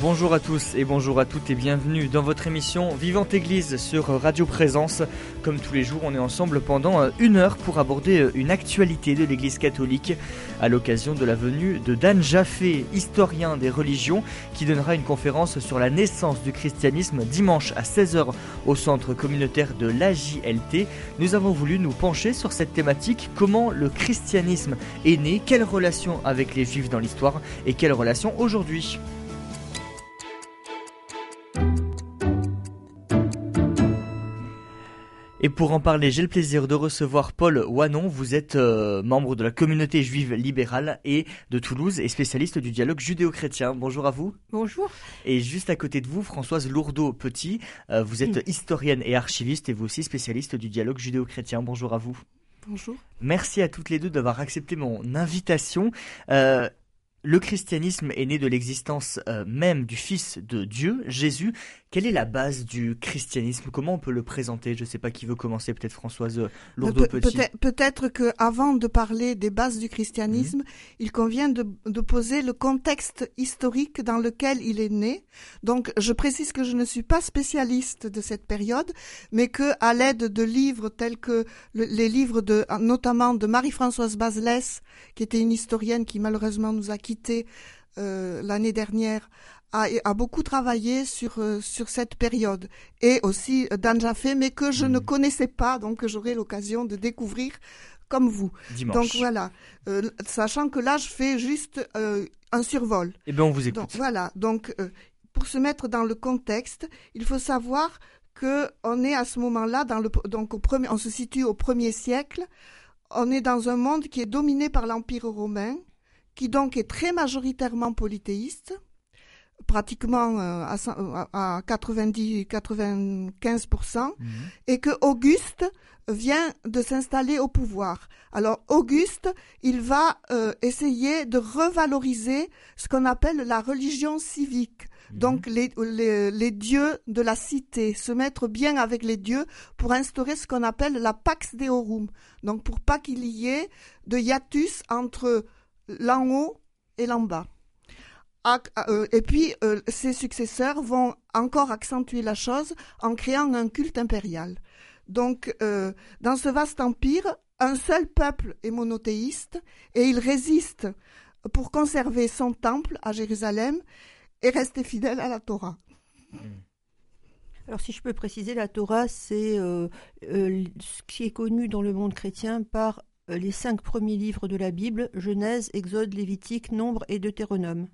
Bonjour à tous et bonjour à toutes et bienvenue dans votre émission Vivante Église sur Radio Présence. Comme tous les jours, on est ensemble pendant euh, une heure pour aborder euh, une actualité de l'Église catholique à l'occasion de la venue de Dan Jaffé, historien des religions, qui donnera une conférence sur la naissance du christianisme dimanche à 16h au centre communautaire de l'AJLT. Nous avons voulu nous pencher sur cette thématique, comment le christianisme est né, quelle relation avec les juifs dans l'histoire et quelle relation aujourd'hui. Et pour en parler, j'ai le plaisir de recevoir Paul Wanon. Vous êtes euh, membre de la communauté juive libérale et de Toulouse et spécialiste du dialogue judéo-chrétien. Bonjour à vous. Bonjour. Et juste à côté de vous, Françoise Lourdeau-Petit. Euh, vous êtes historienne et archiviste et vous aussi spécialiste du dialogue judéo-chrétien. Bonjour à vous. Bonjour. Merci à toutes les deux d'avoir accepté mon invitation. Euh, le christianisme est né de l'existence euh, même du Fils de Dieu, Jésus. Quelle est la base du christianisme? Comment on peut le présenter? Je ne sais pas qui veut commencer, peut-être Françoise euh, Lourdeau-Petit. Peut-être qu'avant de parler des bases du christianisme, mhm. il convient de, poser le contexte historique dans lequel il est né. Donc, je précise que je ne suis pas spécialiste de cette période, mais que à l'aide de livres tels que les livres de, notamment de Marie-Françoise Baselès, qui était une historienne qui malheureusement nous a quittés euh, l'année dernière, a, beaucoup travaillé sur euh, sur cette période et aussi Dan Jaffé, mais que je ne mhm. connaissais pas, donc j'aurai l'occasion de découvrir comme vous. Dimanche. Donc voilà, euh, sachant que là je fais juste euh, un survol. Eh bien on vous écoute. voilà, donc pour se mettre dans le contexte, il faut savoir que on est à ce moment-là dans le donc au premier, on se situe au premier siècle. On est dans un monde qui est dominé par l'Empire romain, qui donc est très majoritairement polythéiste pratiquement euh, à, 90-95%, mhm. et que Auguste vient de s'installer au pouvoir. Alors Auguste, il va euh, essayer de revaloriser ce qu'on appelle la religion civique. Mhm. Donc les, les, dieux de la cité, se mettre bien avec les dieux pour instaurer ce qu'on appelle la pax deorum. Donc pour pas qu'il y ait de hiatus entre l'en haut et l'en bas. Euh, et puis, euh, ses successeurs vont encore accentuer la chose en créant un culte impérial. Donc, euh, dans ce vaste empire, un seul peuple est monothéiste et il résiste pour conserver son temple à Jérusalem et rester fidèle à la Torah. Alors si je peux préciser, la Torah, c'est ce qui est connu dans le monde chrétien par les cinq premiers livres de la Bible, Genèse, Exode, Lévitique, Nombre et Deutéronome.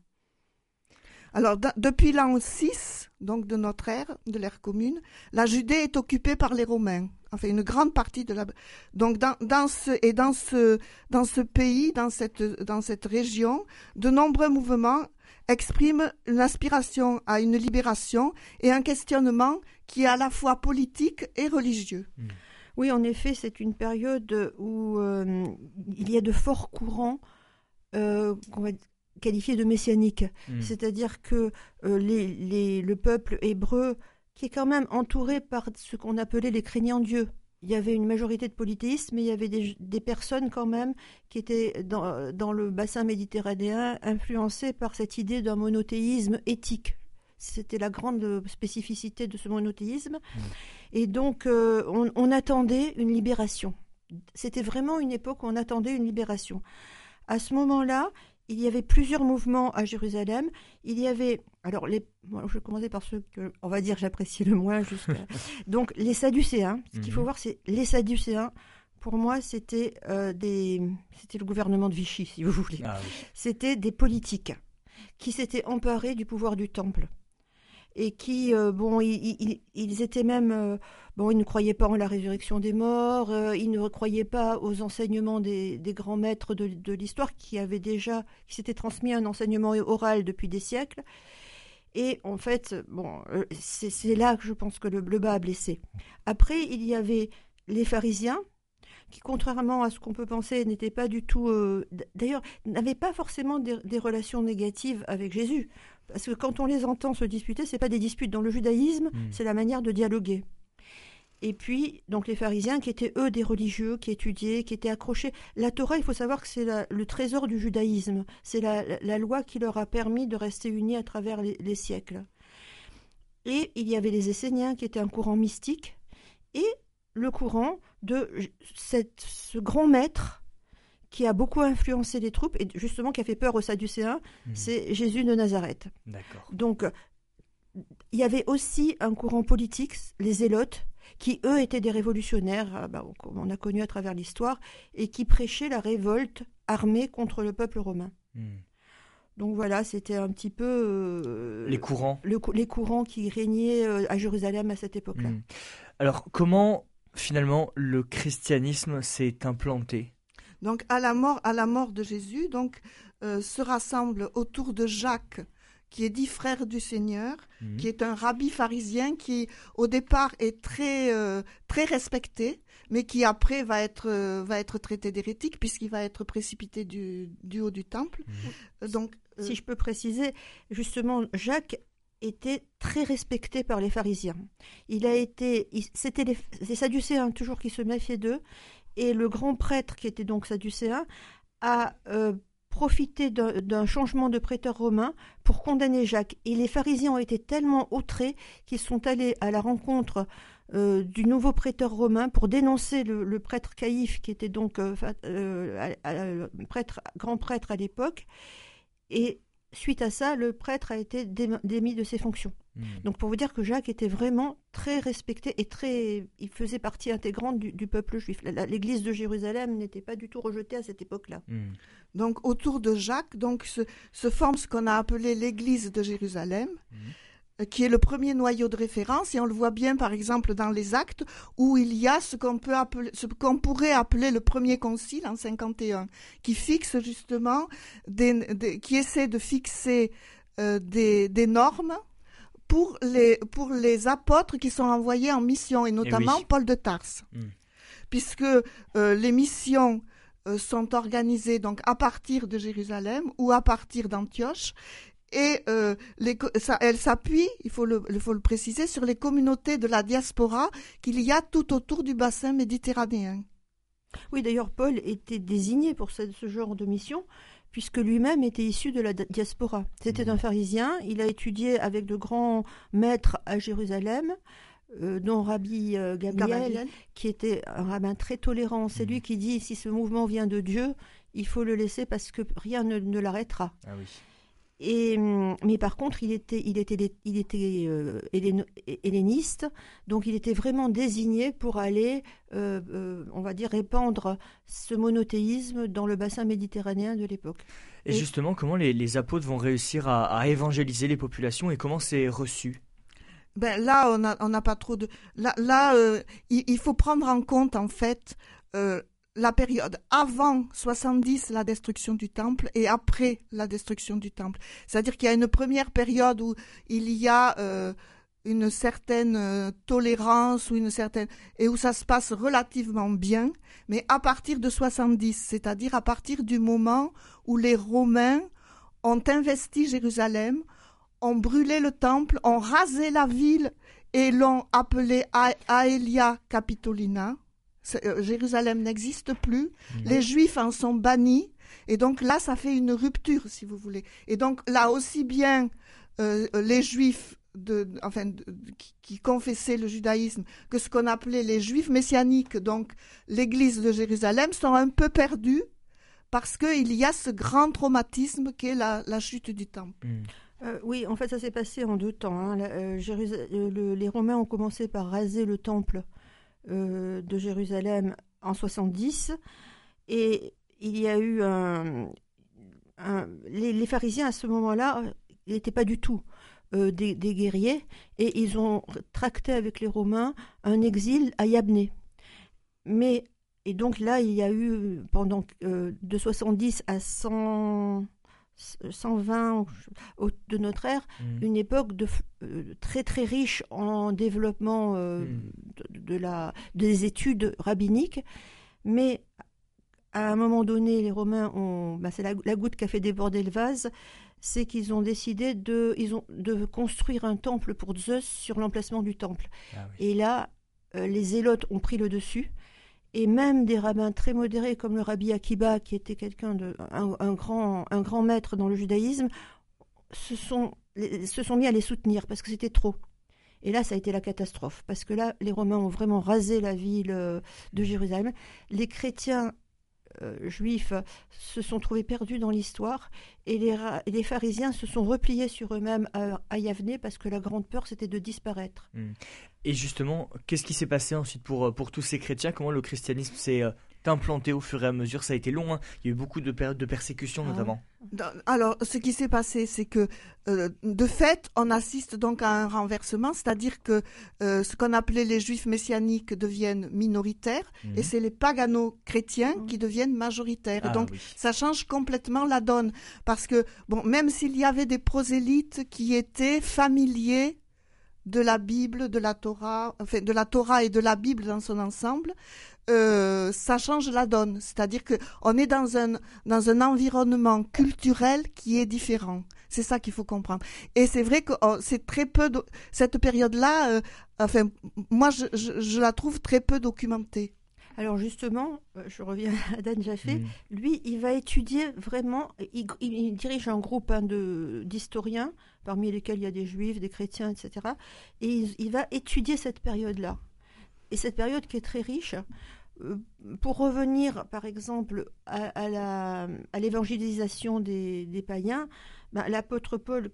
Alors, depuis l'an 6, donc de notre ère, de l'ère commune, la Judée est occupée par les Romains. Enfin, une grande partie de la. Donc, dans, dans ce et dans ce dans ce pays, dans cette dans cette région, de nombreux mouvements expriment une aspiration à une libération et un questionnement qui est à la fois politique et religieux. Hmm. Oui, en effet, c'est une période où euh, il y a de forts courants euh, qualifié de messianique. Hmm. C'est-à-dire que euh, les, le peuple hébreu, qui est quand même entouré par ce qu'on appelait les craignants Dieu, il y avait une majorité de polythéistes, mais il y avait des, personnes quand même qui étaient dans, dans, le bassin méditerranéen influencées par cette idée d'un monothéisme éthique. C'était la grande spécificité de ce monothéisme. Hmm. Et donc, euh, on, on attendait une libération. C'était vraiment une époque où on attendait une libération. À ce moment-là, il y avait plusieurs mouvements à Jérusalem. Il y avait, alors les, je vais commencer par ceux que, on va dire, j'apprécie le moins. Donc les Sadducéens. Ce qu'il faut mhm. voir, c'est les Sadducéens. Pour moi, c'était euh, des, c'était le gouvernement de Vichy, si vous voulez. Ah c'était des politiques qui s'étaient emparés du pouvoir du temple et qui, euh, bon, ils, étaient même, euh, bon, ils ne croyaient pas en la résurrection des morts, euh, ils ne croyaient pas aux enseignements des, grands maîtres de, l'histoire qui avaient déjà, qui s'étaient transmis un enseignement oral depuis des siècles. Et en fait, bon, c'est là que je pense que le, le bas a blessé. Après, il y avait les pharisiens, qui, contrairement à ce qu'on peut penser, n'étaient pas du tout, d'ailleurs, n'avaient pas forcément des, des, relations négatives avec Jésus. Parce que quand on les entend se disputer, c'est pas des disputes. Dans le judaïsme, hmm. c'est la manière de dialoguer. Et puis, donc les pharisiens qui étaient eux des religieux, qui étudiaient, qui étaient accrochés. La Torah, il faut savoir que c'est le trésor du judaïsme. C'est la, loi qui leur a permis de rester unis à travers les, siècles. Et il y avait les Esséniens qui étaient un courant mystique et le courant de cette, ce grand maître qui a beaucoup influencé les troupes et justement qui a fait peur aux Sadducéens, mmh. c'est Jésus de Nazareth. Donc, il y avait aussi un courant politique, les Zélotes, qui eux étaient des révolutionnaires, euh, bah, comme on a connu à travers l'histoire, et qui prêchaient la révolte armée contre le peuple romain. Hmm. Donc voilà, c'était un petit peu euh, les courants, les courants qui régnaient euh, à Jérusalem à cette époque-là. Hmm. Alors comment finalement le christianisme s'est implanté Donc à la mort, à la mort de Jésus, donc se rassemblent autour de Jacques qui est dit frère du Seigneur, mhm. qui est un rabbi pharisien qui au départ est très euh, très respecté, mais qui après va être euh, va être traité d'hérétique puisqu'il va être précipité du, du haut du temple. Mhm. Donc si je peux préciser, justement Jacques était très respecté par les pharisiens. Il a été, c'était les, sadducéens toujours qui se méfiaient d'eux, et le grand prêtre qui était donc sadducéen a euh, profiter d'un changement de prêteur romain pour condamner Jacques. Et les pharisiens ont été tellement outrés qu'ils sont allés à la rencontre euh, du nouveau prêteur romain pour dénoncer le, prêtre Caïphe, qui était donc euh, grand prêtre à l'époque. Et suite à ça, le prêtre a été démis de ses fonctions. Hmm. Donc pour vous dire que Jacques était vraiment très respecté et très, il faisait partie intégrante du, peuple juif. L'Église de Jérusalem n'était pas du tout rejetée à cette époque-là. Hmm. Donc autour de Jacques, donc se, forme ce qu'on a appelé l'Église de Jérusalem. Hmm. Qui est le premier noyau de référence et on le voit bien par exemple dans les actes où il y a ce qu'on peut appeler ce qu'on pourrait appeler le premier concile en 51 qui fixe justement des, qui essaie de fixer euh, des, des normes pour les, pour les apôtres qui sont envoyés en mission, et notamment Paul de Tarse. Hmm. Puisque euh, les missions euh, sont organisées donc à partir de Jérusalem ou à partir d'Antioche, et euh, les, ça, elles s'appuient, il faut le, il faut le préciser, sur les communautés de la diaspora qu'il y a tout autour du bassin méditerranéen. Oui, d'ailleurs, Paul était désigné pour ce, ce genre de mission puisque lui-même était issu de la diaspora. C'était un mmh. pharisien, il a étudié avec de grands maîtres à Jérusalem, euh, dont Rabbi euh, Gabriel, qui était un rabbin très tolérant. C'est mmh. lui qui dit si ce mouvement vient de Dieu, il faut le laisser parce que rien ne, l'arrêtera. Ah oui. Et, hum, mais par contre, il était, il était, il était euh, helléniste, donc il était vraiment désigné pour aller, euh, euh, on va dire, répandre ce monothéisme dans le bassin méditerranéen de l'époque. Et, justement, comment les, apôtres vont réussir à, évangéliser les populations et comment c'est reçu? Ben là, on n'a on pas trop de. Là, là il, il, faut prendre en compte en fait la période avant 70, la destruction du temple, et après la destruction du temple. C'est-à-dire qu'il y a une première période où il y a euh, une certaine euh, tolérance ou une certaine et où ça se passe relativement bien, mais à partir de 70, c'est-à-dire à partir du moment où les Romains ont investi Jérusalem, ont brûlé le temple, ont rasé la ville et l'ont appelé Aelia Capitolina euh, Jérusalem n'existe plus, mmh. les Juifs en sont bannis, et donc là, ça fait une rupture, si vous voulez. Et donc là, aussi bien euh, les Juifs de, enfin, qui, confessaient le judaïsme que ce qu'on appelait les Juifs messianiques, donc l'Église de Jérusalem, sont un peu perdus parce qu'il y a ce grand traumatisme qu'est la, la chute du temple. Mmh. Euh, oui, en fait, ça s'est passé en deux temps. Hein. les Romains ont commencé par raser le temple euh, de Jérusalem en 70 et il y a eu un, les, pharisiens à ce moment-là n'étaient pas du tout euh, des, guerriers et ils ont tracté avec les Romains un exil à Yabné. Mais et donc là il y a eu pendant euh, de 70 à 100 120 de notre ère, mmh. une époque de, euh, très très riche en développement euh, mmh. De, la, des études rabbiniques, mais à un moment donné, les Romains ont, bah, c'est la, goutte qui a fait déborder le vase, c'est qu'ils ont décidé de, ils ont, de construire un temple pour Zeus sur l'emplacement du temple. Ah Et là, les zélotes ont pris le dessus. Et même des rabbins très modérés comme le rabbi Akiba, qui était quelqu'un de un, grand, un grand maître dans le judaïsme, se sont, se sont mis à les soutenir parce que c'était trop. Et là, ça a été la catastrophe, parce que là, les Romains ont vraiment rasé la ville euh, de Jérusalem. Les chrétiens euh, juifs se sont trouvés perdus dans l'histoire, et les, pharisiens se sont repliés sur eux-mêmes à, à, Yavne, parce que la grande peur, c'était de disparaître. Hmm. Et justement, qu'est-ce qui s'est passé ensuite pour, euh, pour tous ces chrétiens? Comment le christianisme s'est implanté au fur et à mesure. Ça a été long, hein. il y a eu beaucoup de périodes de persécution ah notamment. Alors, ce qui s'est passé, c'est que euh, de fait, on assiste donc à un renversement, c'est-à-dire que euh, ce qu'on appelait les juifs messianiques deviennent minoritaires et mhm. c'est les pagano-chrétiens qui deviennent majoritaires. Ah donc, ça change complètement la donne parce que, bon, même s'il y avait des prosélytes qui étaient familiers de la Bible, de la Torah, enfin de la Torah et de la Bible dans son ensemble, euh, ça change la donne. C'est-à-dire que on est dans un dans un environnement culturel qui est différent. C'est ça qu'il faut comprendre. Et c'est vrai que oh, c'est très peu de, cette période-là. Euh, enfin, moi, je, je, la trouve très peu documentée. Alors justement, euh, je reviens à Dan Jaffé. Lui, il va étudier vraiment. Il, dirige un groupe hein, d'historiens, parmi lesquels il y a des juifs, des chrétiens, etc. Et il va étudier cette période-là. Et cette période qui est très riche, euh, pour revenir par exemple à, l'évangélisation des, païens, ben, l'apôtre Paul,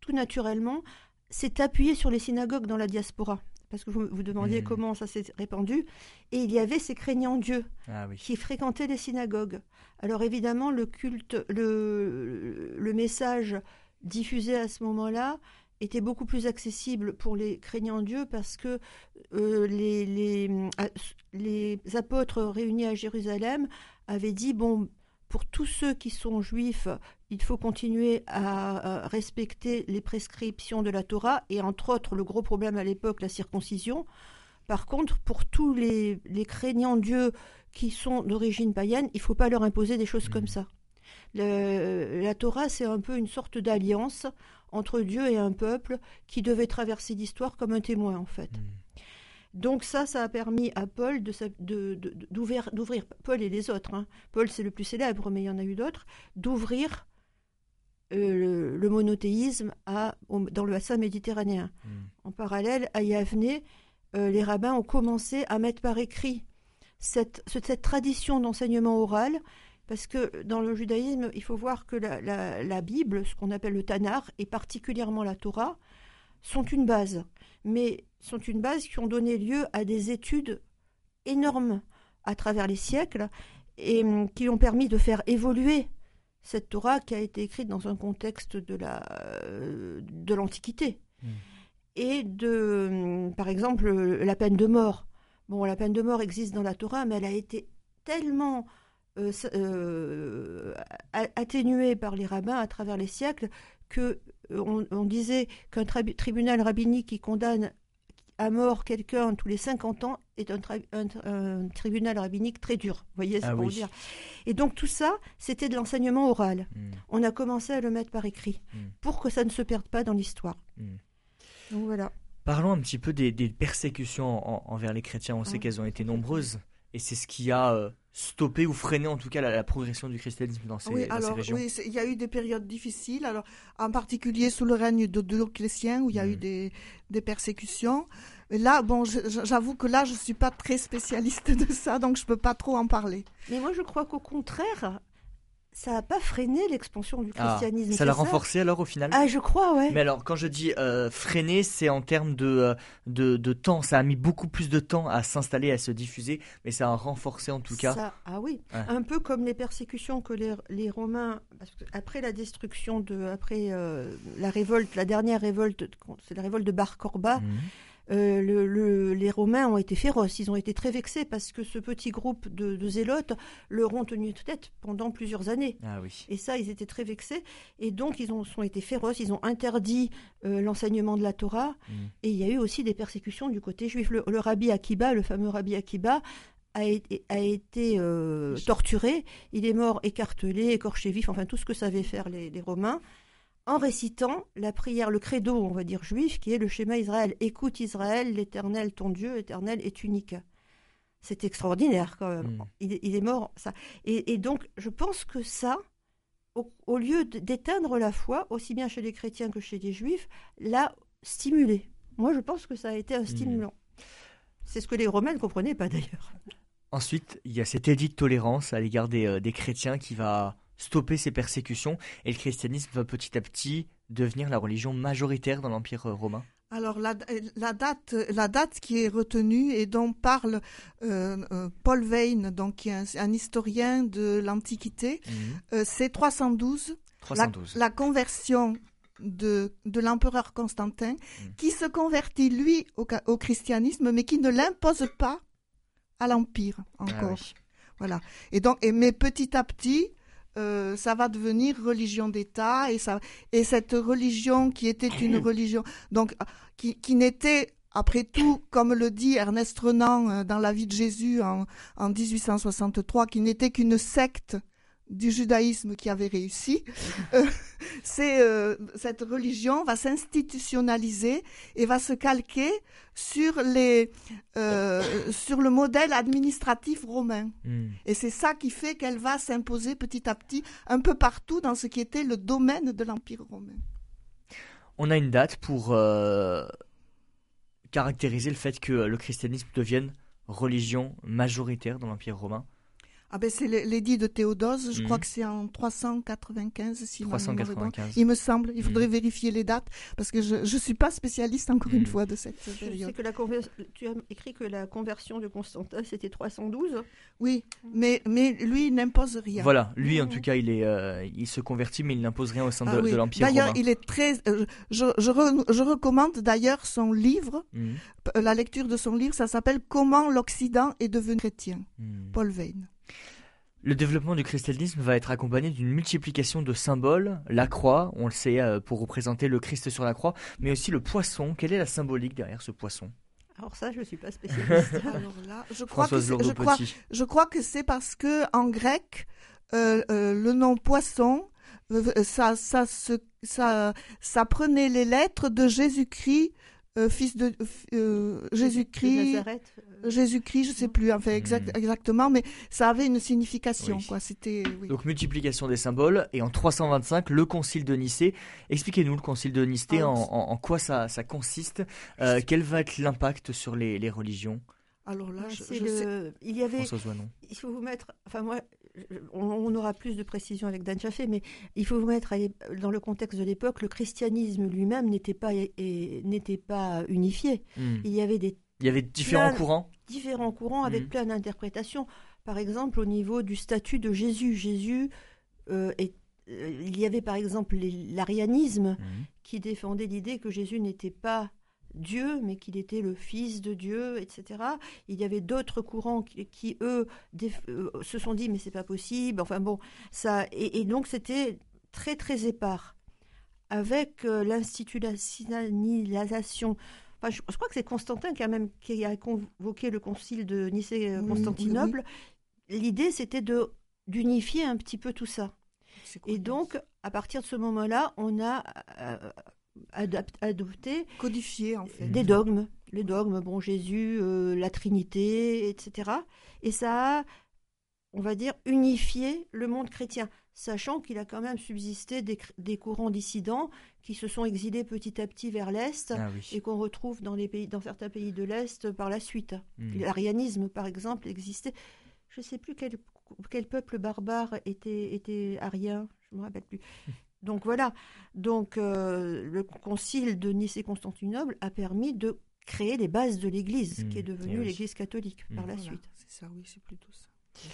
tout naturellement, s'est appuyé sur les synagogues dans la diaspora. Parce que vous vous demandiez mmh. comment ça s'est répandu. Et il y avait ces craignants Dieu ah qui fréquentaient les synagogues. Alors évidemment, le culte, le, le message diffusé à ce moment-là était beaucoup plus accessible pour les craignants Dieu parce que euh, les, les, euh, les, apôtres réunis à Jérusalem avaient dit, bon, pour tous ceux qui sont juifs, il faut continuer à, respecter les prescriptions de la Torah et entre autres le gros problème à l'époque, la circoncision. Par contre, pour tous les, les craignants Dieu qui sont d'origine païenne, il ne faut pas leur imposer des choses comme mmh. ça. la Torah, c'est un peu une sorte d'alliance entre Dieu et un peuple qui devait traverser l'histoire comme un témoin en fait. Hmm. Donc ça, ça a permis à Paul d'ouvrir, d'ouvrir, Paul et les autres, hein. Paul c'est le plus célèbre, mais il y en a eu d'autres, d'ouvrir euh, le, monothéisme à, dans le bassin méditerranéen. Hmm. En parallèle, à Yavne, euh, les rabbins ont commencé à mettre par écrit cette, cette tradition d'enseignement oral parce que dans le judaïsme, il faut voir que la, Bible, ce qu'on appelle le Tanar, et particulièrement la Torah, sont une base, mais sont une base qui ont donné lieu à des études énormes à travers les siècles et hum, qui ont permis de faire évoluer cette Torah qui a été écrite dans un contexte de la euh, de l'Antiquité mmh. et de hum, par exemple la peine de mort. Bon, la peine de mort existe dans la Torah, mais elle a été tellement euh, euh, atténué par les rabbins à travers les siècles que euh, on, disait qu'un tribunal rabbinique qui condamne à mort quelqu'un tous les 50 ans est un, tribunal rabbinique très dur. Vous voyez ce ah qu'on dire Et donc tout ça, c'était de l'enseignement oral. Hmm. On a commencé à le mettre par écrit hmm. pour que ça ne se perde pas dans l'histoire. Hmm. Donc voilà. Parlons un petit peu des, persécutions envers les chrétiens. On sait ah. qu'elles ont été nombreuses et c'est ce qui a stopper ou freiner en tout cas la, progression du christianisme dans ces, oui, alors, régions Oui, il y a eu des périodes difficiles, alors en particulier sous le règne de Dioclétien où il y a eu des, des persécutions. Là, bon, j'avoue que là, je suis pas très spécialiste de ça, donc je peux pas trop en parler. Mais moi, je crois qu'au contraire, ça n'a pas freiné l'expansion du ah, christianisme. ça l'a renforcé alors au final? Ah, je crois, ouais. Mais alors, quand je dis euh, freiner, c'est en termes de, euh, de, de, temps. Ça a mis beaucoup plus de temps à s'installer, à se diffuser, mais ça a renforcé en tout cas. ah oui, un peu comme les persécutions que les, les Romains, parce après la destruction de, après euh, la révolte, la dernière révolte, c'est la révolte de Bar Corba. Mhm. Euh, le, les Romains ont été féroces, ils ont été très vexés parce que ce petit groupe de, zélotes leur ont tenu tête pendant plusieurs années. Ah oui. Et ça, ils étaient très vexés. Et donc, ils ont, été féroces, ils ont interdit euh, l'enseignement de la Torah. Mm. Et il y a eu aussi des persécutions du côté juif. Le, rabbi Akiba, le fameux rabbi Akiba, a été, a été euh, torturé. Il est mort écartelé, écorché vif, enfin tout ce que savaient faire les, les Romains. En récitant la prière, le credo, on va dire juif, qui est le schéma Israël. Écoute Israël, l'Éternel, ton Dieu, l'Éternel est unique. C'est extraordinaire quand même. Mm. Il, est mort, ça. Et, donc, je pense que ça, au, lieu d'éteindre la foi, aussi bien chez les chrétiens que chez les juifs, l'a stimulé. Moi, je pense que ça a été un mm. stimulant. C'est ce que les Romains ne comprenaient pas d'ailleurs. Ensuite, il y a cet édit de tolérance à l'égard des, euh, des chrétiens qui va stopper ces persécutions et le christianisme va petit à petit devenir la religion majoritaire dans l'Empire euh, romain alors la, date, la date qui est retenue et dont parle euh, euh, Paul Veyne, donc qui est un, historien de l'Antiquité, mhm. c'est 312. 312. La, conversion de, de l'empereur Constantin, mhm. qui se convertit lui au, au, christianisme, mais qui ne l'impose pas à l'empire encore. Ah voilà. Et donc, et, mais petit à petit, euh, ça va devenir religion d'État et ça et cette religion qui était une religion donc qui, qui n'était après tout, comme le dit Ernest Renan euh, dans La vie de Jésus en, en 1863, qui n'était qu'une secte du judaïsme qui avait réussi, euh, c'est euh, cette religion va s'institutionnaliser et va se calquer sur les euh, sur le modèle administratif romain. Hmm. Et c'est ça qui fait qu'elle va s'imposer petit à petit un peu partout dans ce qui était le domaine de l'empire romain. On a une date pour caractériser le fait que le christianisme devienne religion majoritaire dans l'empire romain. Ah ben c'est l'édit de Théodose, je crois mhm. que c'est en 395 si 395. Il me semble, il faudrait mhm. vérifier les dates parce que je ne suis pas spécialiste encore une mhm. fois de cette période. que la tu as écrit que la conversion de Constantin c'était 312. Oui, mais mais lui il n'impose rien. Voilà, lui en tout cas il est euh, il se convertit mais il n'impose rien au sein ah de, l'empire romain. D'ailleurs, il est très euh, je je, je recommande d'ailleurs son livre, la lecture de son livre, ça s'appelle Comment l'Occident est devenu chrétien. Paul Veyne. Le développement du christianisme va être accompagné d'une multiplication de symboles, la croix, on le sait, euh, pour représenter le Christ sur la croix, mais aussi le poisson. Quelle est la symbolique derrière ce poisson? Alors ça, je ne suis pas spécialiste. je, crois que je, crois, je crois que c'est parce que en grec, euh, euh, le nom poisson, ça, ça, ça, ça prenait les lettres de Jésus-Christ euh, fils de euh, Jésus-Christ, euh. Jésus-Christ, je sais plus enfin exact, hmm. exactement, mais ça avait une signification quoi. C'était donc multiplication des symboles et en 325 le concile de Nicée. Expliquez-nous le concile de Nicée, ah, en, quoi ça, ça consiste, quel va être l'impact sur les, les religions? Alors là, je, sais... il y avait, il faut vous mettre, enfin moi, on, aura plus de précisions avec Dan Chaffé, mais il faut vous mettre dans le contexte de l'époque, le christianisme lui-même n'était pas, n'était pas unifié. Hmm. Il y avait des il y avait différents courants Différents courants avec hmm. plein d'interprétations. Par exemple, au niveau du statut de Jésus. Jésus, euh, euh, il y avait par exemple l'arianisme hmm. qui défendait l'idée que Jésus n'était pas Dieu, mais qu'il était le Fils de Dieu, etc. Il y avait d'autres courants qui, eux, euh, se sont dit mais c'est pas possible. Enfin bon, ça et, donc c'était très très épars. Avec euh, l'institutionnalisation, enfin, je, crois que c'est Constantin qui a même qui a convoqué le concile de Nicée-Constantinople. L'idée c'était de d'unifier un petit peu tout ça. Et donc, à partir de ce moment-là, on a euh, adopter codifier en fait. des dogmes les dogmes bon Jésus euh, la Trinité etc et ça a on va dire unifié le monde chrétien sachant qu'il a quand même subsisté des, courants dissidents qui se sont exilés petit à petit vers l'est ah et qu'on retrouve dans les pays dans certains pays de l'est par la suite. Hmm. l'arianisme par exemple existait. Je ne sais plus quel, quel peuple barbare était était arien je me rappelle plus Donc voilà, donc euh, le concile de Nice et Constantinople a permis de créer les bases de l'Église, qui est mmh. devenue l'Église catholique par mmh. la suite. C'est ça, oui, c'est plutôt ça.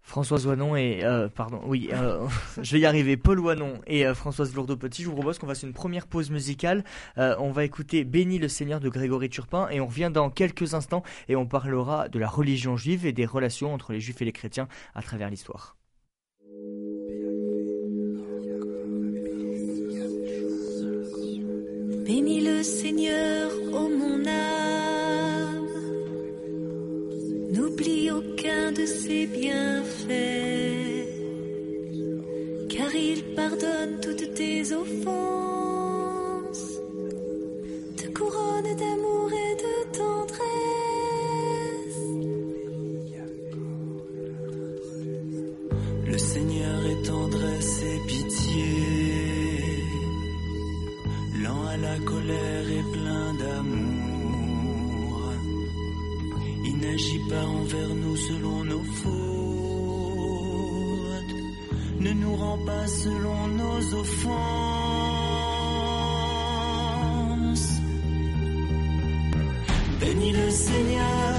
Françoise Oinon et euh, pardon, oui, euh, je vais y arriver. Paul Oinon et Françoise Lourdeau-Petit. Je vous propose qu'on fasse une première pause musicale. on va écouter Béni le Seigneur de Grégory Turpin et on revient dans quelques instants et on parlera de la religion juive et des relations entre les juifs et les chrétiens à travers l'histoire. Bénis le Seigneur, ô mon âme. N'oublie aucun de ses bienfaits, car il pardonne toutes tes offenses pas envers nous selon nos fautes. Ne nous rends pas selon nos offenses. Bénis le Seigneur,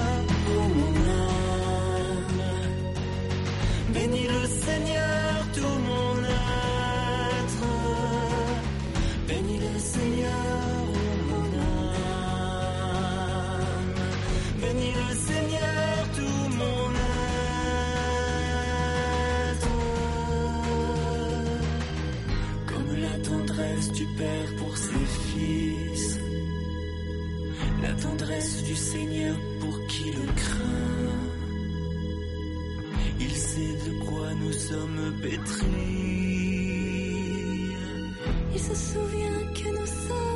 Il se souvient que nous sommes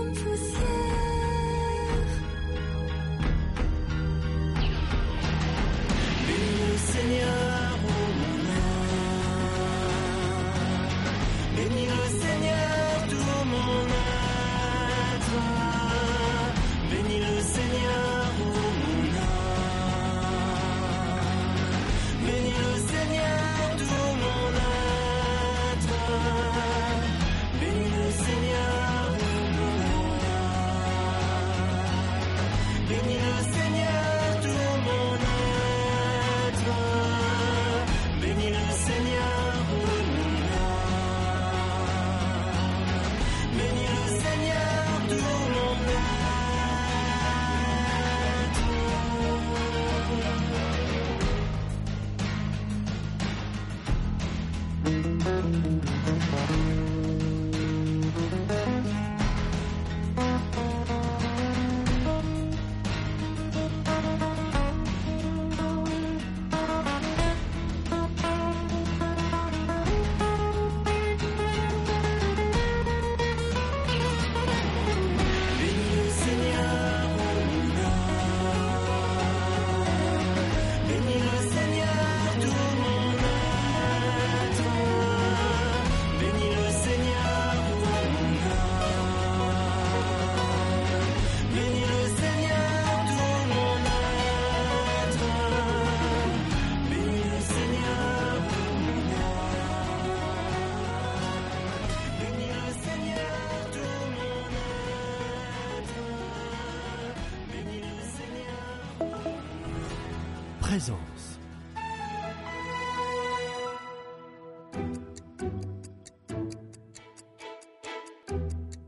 Présence.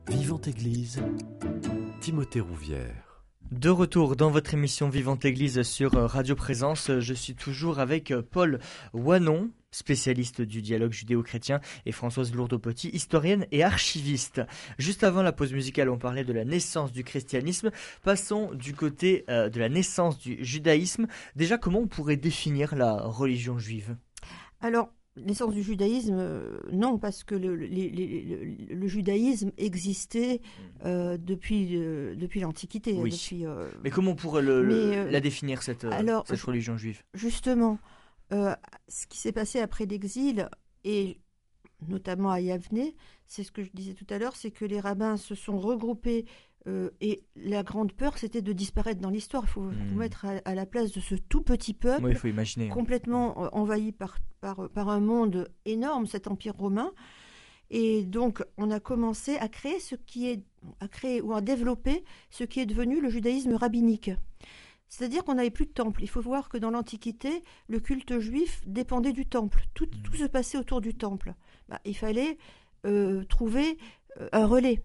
Vivante Église, Timothée Rouvière. De retour dans votre émission Vivante Église sur euh, Radio Présence, je suis toujours avec euh, Paul Wanon, spécialiste du dialogue judéo-chrétien, et Françoise Lourdeau-Petit, historienne et archiviste. Juste avant la pause musicale, on parlait de la naissance du christianisme. Passons du côté euh, de la naissance du judaïsme. Déjà, comment on pourrait définir la religion juive? Naissance du judaïsme, euh, non, parce que le, le- judaïsme existait euh, depuis, euh, depuis l'Antiquité. Oui. Depuis, Mais comment on pourrait Mais, la définir, cette, alors, cette religion juive? justement, ce qui s'est passé après l'exil, et notamment à Yavne, c'est ce que je disais tout à l'heure, c'est que les rabbins se sont regroupés. Euh, et la grande peur, c'était de disparaître dans l'histoire. Il faut Hmm. vous mettre à, à la place de ce tout petit peuple. Faut imaginer. hein. complètement euh, envahi par, par, par un monde énorme, cet empire romain. Et donc, on a commencé à créer ce qui est, à créer ou à développer ce qui est devenu le judaïsme rabbinique. C'est-à-dire qu'on n'avait plus de temple. Il faut voir que dans l'Antiquité, le culte juif dépendait du temple. Tout, tout se passait autour du temple. Bah, il fallait euh, trouver euh, un relais.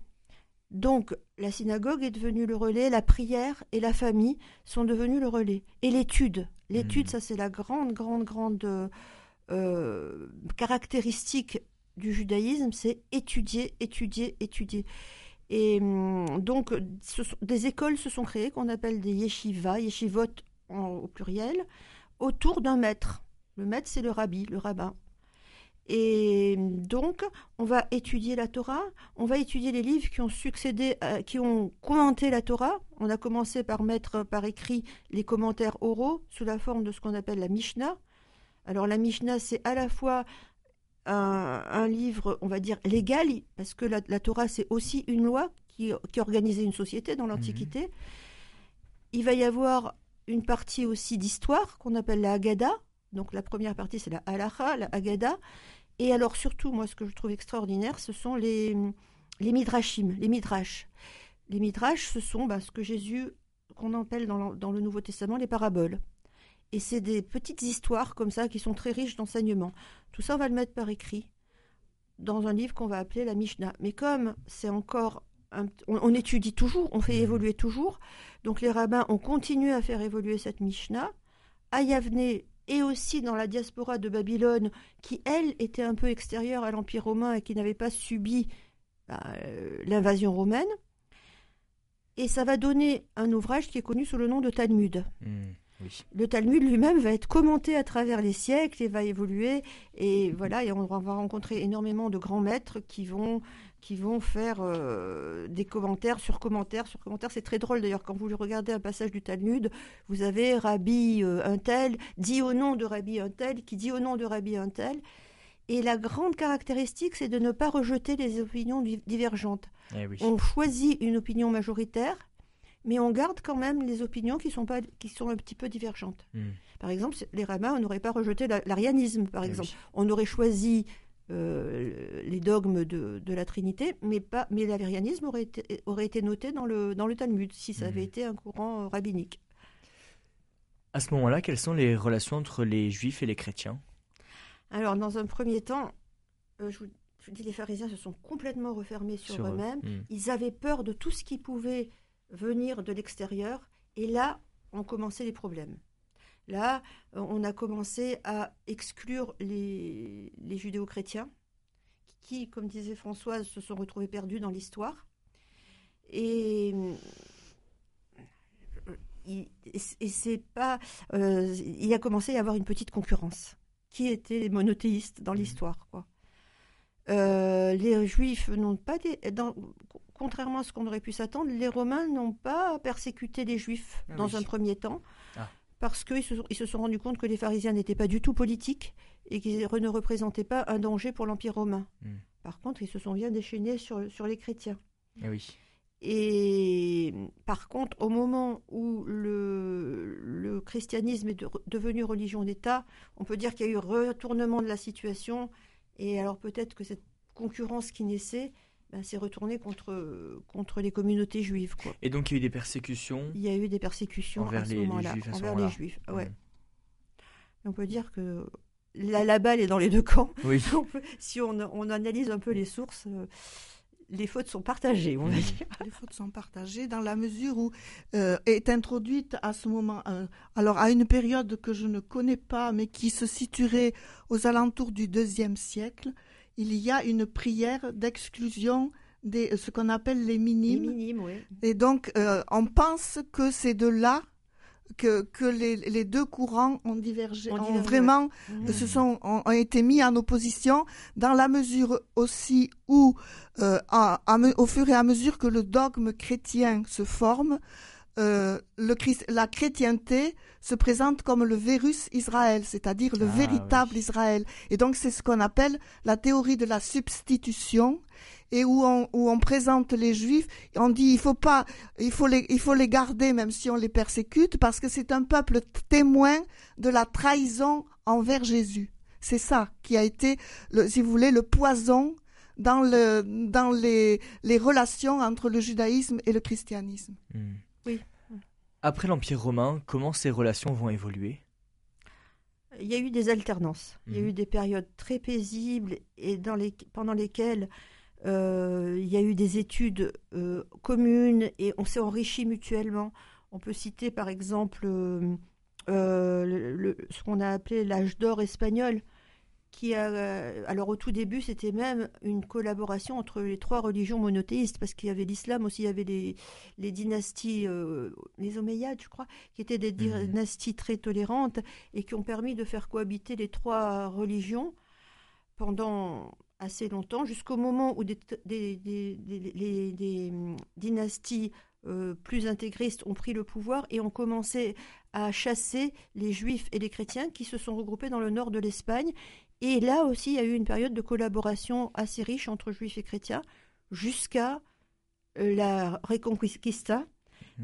Donc, la synagogue est devenue le relais, la prière et la famille sont devenus le relais. Et l'étude. L'étude, Mhm. ça, c'est la grande, grande, grande euh, caractéristique du judaïsme, c'est étudier, étudier, étudier. Et hum, donc, ce sont- des écoles se sont créées qu'on appelle des yeshivas, yeshivot en- au pluriel, autour d'un maître. Le maître, c'est le rabbi, le rabbin. Et donc, on va étudier la Torah, on va étudier les livres qui ont succédé, à- qui ont commenté la Torah. On a commencé par mettre par écrit les commentaires oraux sous la forme de ce qu'on appelle la Mishnah. Alors la Mishnah, c'est à la fois un, un livre, on va dire, légal, parce que la, la Torah, c'est aussi une loi qui, qui organisait une société dans l'Antiquité. Il va y avoir une partie aussi d'histoire qu'on appelle la Haggadah. Donc la première partie, c'est la Halacha, la Haggadah. Et alors surtout, moi, ce que je trouve extraordinaire, ce sont les, les Midrashim, les Midrash. Les Midrash, ce sont bah, ce que Jésus, qu'on appelle dans le, dans le Nouveau Testament les paraboles. Et c'est des petites histoires comme ça qui sont très riches d'enseignements. Tout ça, on va le mettre par écrit dans un livre qu'on va appeler la Mishnah. Mais comme c'est encore on, étudie toujours, on fait mmh. évoluer toujours. Donc les rabbins ont continué à faire évoluer cette Mishnah. À Yavne et aussi dans la diaspora de Babylone, qui elle était un peu extérieure à l'Empire romain et qui n'avait pas subi bah, euh, l'invasion romaine. Et ça va donner un ouvrage qui est connu sous le nom de Talmud. Mmh. Le Talmud lui-même va être commenté à travers les siècles et va évoluer. Et voilà, et on va rencontrer énormément de grands maîtres qui vont, qui vont faire euh, des commentaires sur commentaires sur commentaires. C'est très drôle d'ailleurs quand vous regardez un passage du Talmud, vous avez Rabbi euh, un tel dit au nom de Rabbi un tel qui dit au nom de Rabbi un tel. Et la grande caractéristique, c'est de ne pas rejeter les opinions divergentes. Eh on choisit une opinion majoritaire mais on garde quand même les opinions qui sont, pas, qui sont un petit peu divergentes. Hmm. Par exemple, les rabbins, on n'aurait pas rejeté l'arianisme, par eh exemple. On aurait choisi euh, les dogmes de, la Trinité, mais, pas, mais l'arianisme aurait été, aurait été noté dans le, dans le Talmud, si ça avait hmm. été un courant euh, rabbinique. À ce moment-là, quelles sont les relations entre les juifs et les chrétiens? Alors, dans un premier temps, euh, je, vous, dis, les pharisiens se sont complètement refermés sur, eux-mêmes. Hmm. Ils avaient peur de tout ce qui pouvait venir de l'extérieur. Et là, ont commencé les problèmes. Là, on a commencé à exclure les, judéo-chrétiens, qui, comme disait Françoise, se sont retrouvés perdus dans l'histoire. Et, c'est pas. Euh, il a commencé à y avoir une petite concurrence. Qui était monothéiste dans mmh. l'histoire, quoi. Euh, les Juifs n'ont pas des, dans, contrairement à ce qu'on aurait pu s'attendre, les Romains n'ont pas persécuté les Juifs ah dans un premier temps. Parce qu'ils se, ils se sont rendus compte que les pharisiens n'étaient pas du tout politiques et qu'ils ne représentaient pas un danger pour l'Empire romain. Hmm. Par contre, ils se sont bien déchaînés sur, sur les chrétiens. Ah oui. Et par contre, au moment où le, le christianisme est devenu religion d'État, on peut dire qu'il y a eu retournement de la situation. Et alors peut-être que cette concurrence qui naissait ben, s'est retourné contre, contre les communautés juives. Quoi. Et donc il y a eu des persécutions Il y a eu des persécutions envers les, juifs envers les juifs. Ouais. Hmm. On peut dire que la, la, balle est dans les deux camps. Oui. si on, on, analyse un peu les sources, euh, les fautes sont partagées, on va dire. Les fautes sont partagées dans la mesure où euh, est introduite à ce moment, euh, alors à une période que je ne connais pas, mais qui se situerait aux alentours du deuxième siècle, il y a une prière d'exclusion de ce qu'on appelle les minimes. Et donc, euh, on pense que c'est de là que, que les, deux courants ont divergé, ont, vraiment mmh. se sont ont, été mis en opposition dans la mesure aussi où, euh, au fur et à mesure que le dogme chrétien se forme, euh, le, la chrétienté se présente comme le virus Israël, c'est-à-dire le ah, véritable Israël. Et donc c'est ce qu'on appelle la théorie de la substitution et où on, où on présente les juifs, on dit il faut pas, il faut les, il faut les garder même si on les persécute parce que c'est un peuple témoin de la trahison envers Jésus. C'est ça qui a été, le, si vous voulez, le poison dans, le, dans les, les relations entre le judaïsme et le christianisme. Hmm. Après l'Empire romain, comment ces relations vont évoluer? Il y a eu des alternances. Il y a mhm. eu des périodes très paisibles et dans les, pendant lesquelles euh, il y a eu des études euh, communes et on s'est enrichi mutuellement. On peut citer par exemple euh, ce qu'on a appelé l'âge d'or espagnol, qui a, euh, alors au tout début, c'était même une collaboration entre les trois religions monothéistes, parce qu'il y avait l'islam aussi, il y avait les, les dynasties, euh, les Omeyyades, je crois, qui étaient des mmh. dynasties très tolérantes et qui ont permis de faire cohabiter les trois religions pendant assez longtemps, jusqu'au moment où des, des, des, des dynasties euh, plus intégristes ont pris le pouvoir et ont commencé à chasser les juifs et les chrétiens qui se sont regroupés dans le nord de l'Espagne et là aussi, il y a eu une période de collaboration assez riche entre juifs et chrétiens jusqu'à euh, la Reconquista.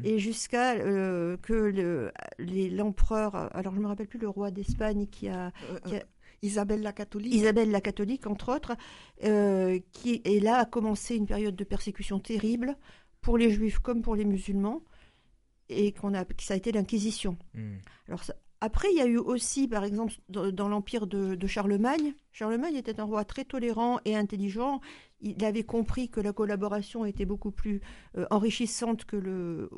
et jusqu'à euh, que le- les- l'empereur, alors je me rappelle plus le roi d'Espagne qui a, Euh, qui a- euh, Isabelle la catholique. Isabelle la catholique entre autres, qui et là a commencé une période de persécution terrible pour les juifs comme pour les musulmans et qu'on a, ça a été l'inquisition. Hmm. Alors ça- après, il y a eu aussi, par exemple, dans, l'empire de, Charlemagne. Charlemagne était un roi très tolérant et intelligent. Il avait compris que la collaboration était beaucoup plus euh, enrichissante que le,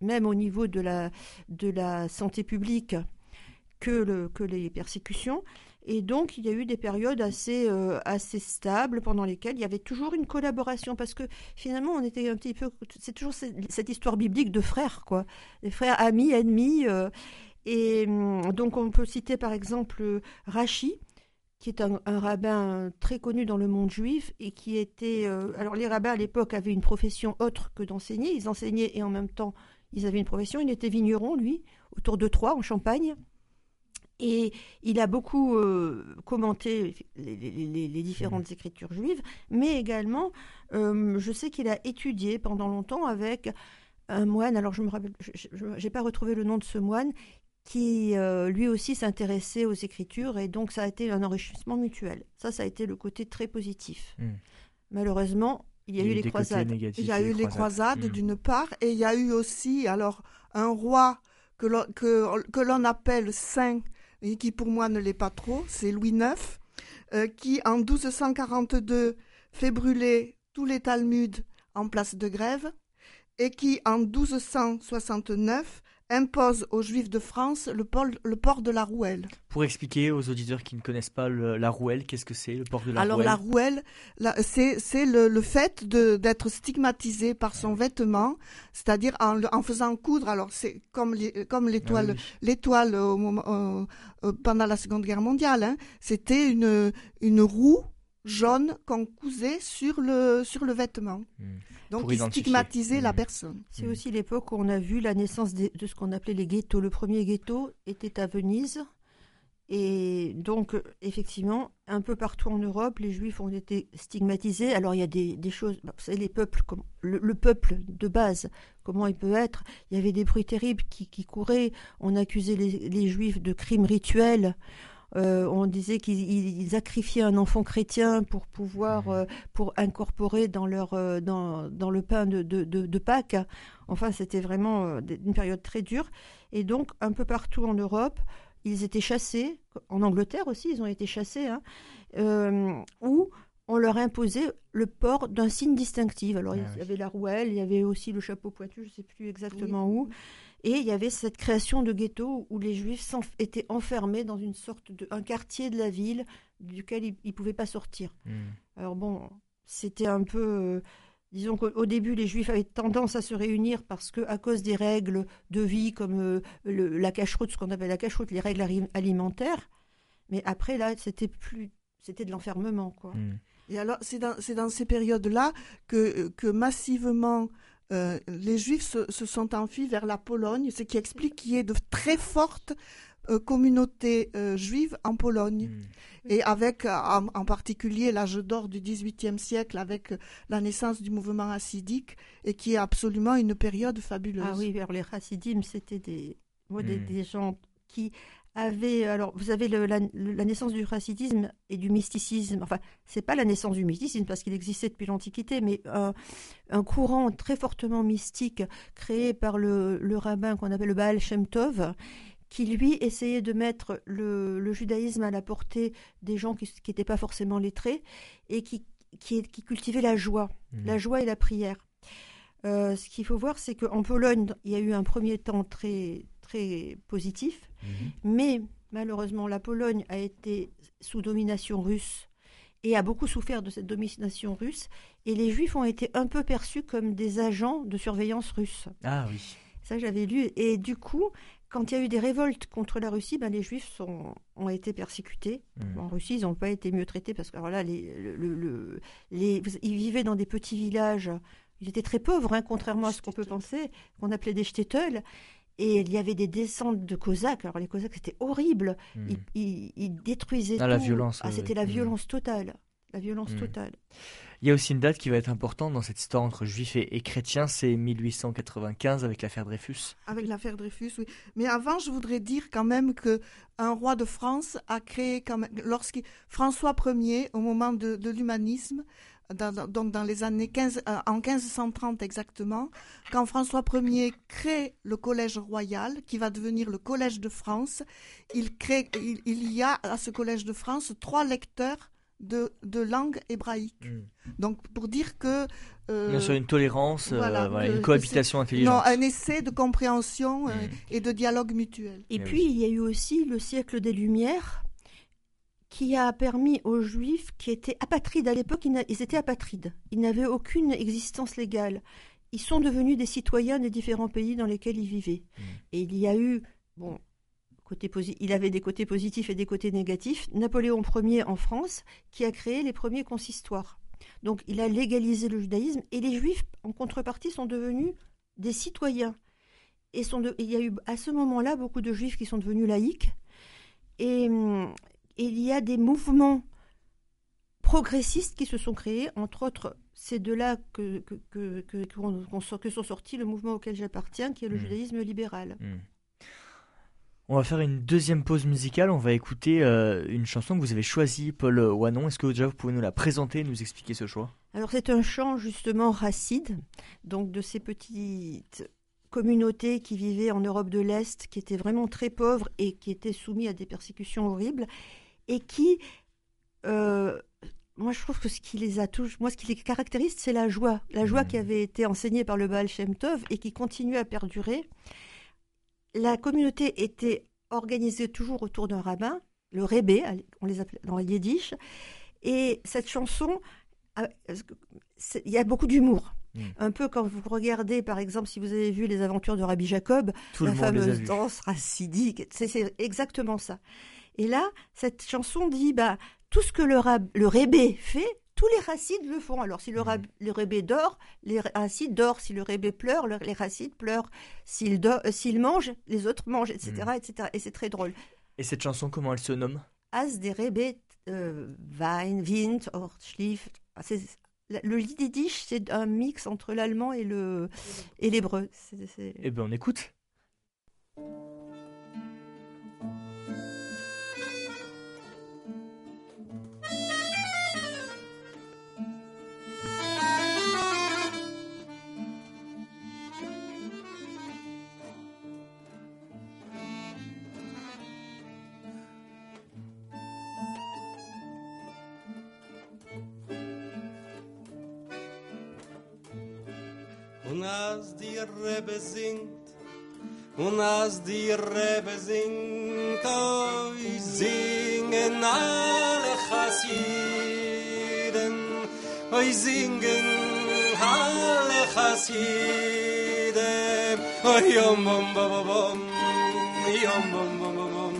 même au niveau de la, de la santé publique que, le, que les persécutions. Et donc, il y a eu des périodes assez, euh, assez stables pendant lesquelles il y avait toujours une collaboration parce que finalement, on était un petit peu. C'est toujours cette, cette histoire biblique de frères, quoi. Des frères amis, ennemis. euh, et hum, donc, on peut citer par exemple Rachi, qui est un, un rabbin très connu dans le monde juif et qui était. euh, alors, les rabbins à l'époque avaient une profession autre que d'enseigner. Ils enseignaient et en même temps, ils avaient une profession. Il était vigneron, lui, autour de Troyes, en Champagne. Et il a beaucoup euh, commenté les, les- les- les différentes écritures juives, mais également, euh, je sais qu'il a étudié pendant longtemps avec un moine, alors je me rappelle, je n'ai pas retrouvé le nom de ce moine, qui euh, lui aussi s'intéressait aux écritures, et donc ça a été un enrichissement mutuel. Ça, ça a été le côté très positif. Mm. Malheureusement, il y a eu les croisades. Il y a eu les croisades Hmm. d'une part, et il y a eu aussi alors un roi que l'on, que, que l'on appelle saint, et qui pour moi ne l'est pas trop, c'est Louis IX, euh, qui en 1242 fait brûler tous les Talmuds en place de grève, et qui en 1269 impose aux Juifs de France le port, le port de la rouelle. Pour expliquer aux auditeurs qui ne connaissent pas le- la rouelle, qu'est-ce que c'est le port de la Alors rouelle la rouelle, c'est le, le fait d'être stigmatisé par son vêtement, c'est-à-dire en, faisant coudre. Alors c'est comme comme Ah l'étoile l'étoile pendant la Seconde Guerre mondiale. hein. C'était une une roue jaune qu'on cousait sur le sur le vêtement. Hmm. Donc Pour stigmatisait la Mhm. personne. C'est Mm. aussi l'époque où on a vu la naissance de ce qu'on appelait les ghettos. Le premier ghetto était à Venise. Et donc, effectivement, un peu partout en Europe, les juifs ont été stigmatisés. Alors, il y a des, des choses, bah, vous savez, les peuples, comme, le, le peuple de base, comment il peut être? Il y avait des bruits terribles qui, qui couraient. On accusait les, les juifs de crimes rituels. Euh, on disait qu'ils ils- ils sacrifiaient un enfant chrétien pour pouvoir, Mhm. euh, pour incorporer dans leur, euh, dans, dans le pain de, de, de, de Pâques. Enfin, c'était vraiment une période très dure. Et donc, un peu partout en Europe, ils étaient chassés. En Angleterre aussi, ils ont été chassés. Hein, euh, où on leur imposait le port d'un signe distinctif. Alors, Ah il y oui. avait la rouelle, il y avait aussi le chapeau pointu, je ne sais plus exactement où. Et il y avait cette création de ghetto où les juifs étaient enfermés dans une sorte de un quartier de la ville duquel ils ne pouvaient pas sortir. Hmm. Alors bon, c'était un peu... euh, disons qu'au au début, les juifs avaient tendance à se réunir parce que à cause des règles de vie comme euh, le- la cacheroute, ce qu'on appelle la cacheroute, les règles alimentaires. Mais après, là, c'était plus... C'était de l'enfermement, quoi. Hmm. Et alors, c'est dans, ces périodes-là que, que massivement euh, les Juifs se, se sont enfuis vers la Pologne, ce qui explique qu'il y ait de très fortes euh, communautés euh, juives en Pologne. Hmm. Et avec en, en particulier l'âge d'or du XVIIIe siècle, avec la naissance du mouvement hassidique, et qui est absolument une période fabuleuse. Ah oui, alors les chassidim, c'était des, moi, des, Mm. des gens qui avaient. Alors, vous avez le- la, naissance du chassidisme et du mysticisme. Enfin, c'est pas la naissance du mysticisme parce qu'il existait depuis l'Antiquité, mais un, un courant très fortement mystique créé par le, le rabbin qu'on appelle le Baal Shem Tov qui lui essayait de mettre le, le judaïsme à la portée des gens qui n'étaient pas forcément lettrés et qui, qui, qui cultivaient la joie, Hmm. la joie et la prière. Euh, ce qu'il faut voir, c'est qu'en Pologne, il y a eu un premier temps très, très positif, Mhm. mais malheureusement, la Pologne a été sous domination russe et a beaucoup souffert de cette domination russe, et les Juifs ont été un peu perçus comme des agents de surveillance russe. Ah oui. Ça, j'avais lu. Et du coup, quand il y a eu des révoltes contre la Russie, ben, les Juifs sont, ont été persécutés. Hmm. En Russie, ils n'ont pas été mieux traités parce que alors là, les, le- le- le- les, ils vivaient dans des petits villages. Ils étaient très pauvres, hein, contrairement à ce qu'on peut penser, qu'on appelait des shtetl. Et il y avait des descentes de Cosaques. Alors les Cosaques, c'était horrible. Hmm. Ils, ils- ils détruisaient Ah, la tout. violence, Ah, ouais, c'était ouais. la violence totale. La violence Mm. totale. Il y a aussi une date qui va être importante dans cette histoire entre juifs et, chrétiens, c'est 1895 avec l'affaire Dreyfus. Avec l'affaire Dreyfus, oui. Mais avant, je voudrais dire quand même que un roi de France a créé, quand même, lorsqu'il François Ier, au moment de, l'humanisme, donc dans les années 15, euh, en 1530 exactement, quand François Ier crée le collège royal, qui va devenir le collège de France, il crée, il y a à ce collège de France trois lecteurs de, de langue hébraïque. Hmm. Donc pour dire que... Euh, Bien sûr, une tolérance, euh, une cohabitation intelligente. Non, un essai de compréhension euh, hmm. et de dialogue mutuel. Et, puis il y a eu aussi le siècle des Lumières qui a permis aux Juifs qui étaient apatrides à l'époque, ils étaient apatrides, ils n'avaient aucune existence légale. Ils sont devenus des citoyens des différents pays dans lesquels ils vivaient. Hmm. Et il y a eu, bon, il avait des côtés positifs et des côtés négatifs. Napoléon Ier en France, qui a créé les premiers consistoires. Donc il a légalisé le judaïsme et les juifs, en contrepartie, sont devenus des citoyens. Et, il y a eu à ce moment-là beaucoup de juifs qui sont devenus laïcs. Et, il y a des mouvements progressistes qui se sont créés, entre autres, c'est de là que, que, sont sortis le mouvement auquel j'appartiens, qui est le mmh. judaïsme libéral. Mmh. On va faire une deuxième pause musicale. On va écouter euh, une chanson que vous avez choisie, Paul Wanon. Est-ce que déjà vous pouvez nous la présenter nous expliquer ce choix? Alors c'est un chant justement racide, donc de ces petites communautés qui vivaient en Europe de l'Est, qui étaient vraiment très pauvres et qui étaient soumis à des persécutions horribles, et qui, euh, moi je trouve que ce qui les a tous, moi ce qui les caractérise, c'est la joie, la joie mmh. qui avait été enseignée par le Baal Shem Tov et qui continue à perdurer la communauté était organisée toujours autour d'un rabbin, le rébé, on les appelait dans le yiddish, et cette chanson, il y a beaucoup d'humour. Hmm. Un peu quand vous regardez, par exemple, si vous avez vu les aventures de Rabbi Jacob, la fameuse danse racidique, c'est exactement ça. Et là, cette chanson dit, bah, tout ce que le, le rébé fait, tous les racides le font. Alors, si le, le rébé dort, les racides dorment. Si le rébé pleure, les racides pleurent. S'il euh, mange, les autres mangent, etc. Mmh. etc. Et c'est très drôle. Et cette chanson, comment elle se nomme? As des rébé euh, Wein, Wind, or Schlief. Le yiddish, c'est un mix entre l'allemand et l'hébreu. Et eh bien, on écoute. Und als die Rebbe singt, und als die Rebbe singt, oi singen alle Chassiden, oi singen alle Chassiden, oi yom bom bom bom, yom bom bom bom,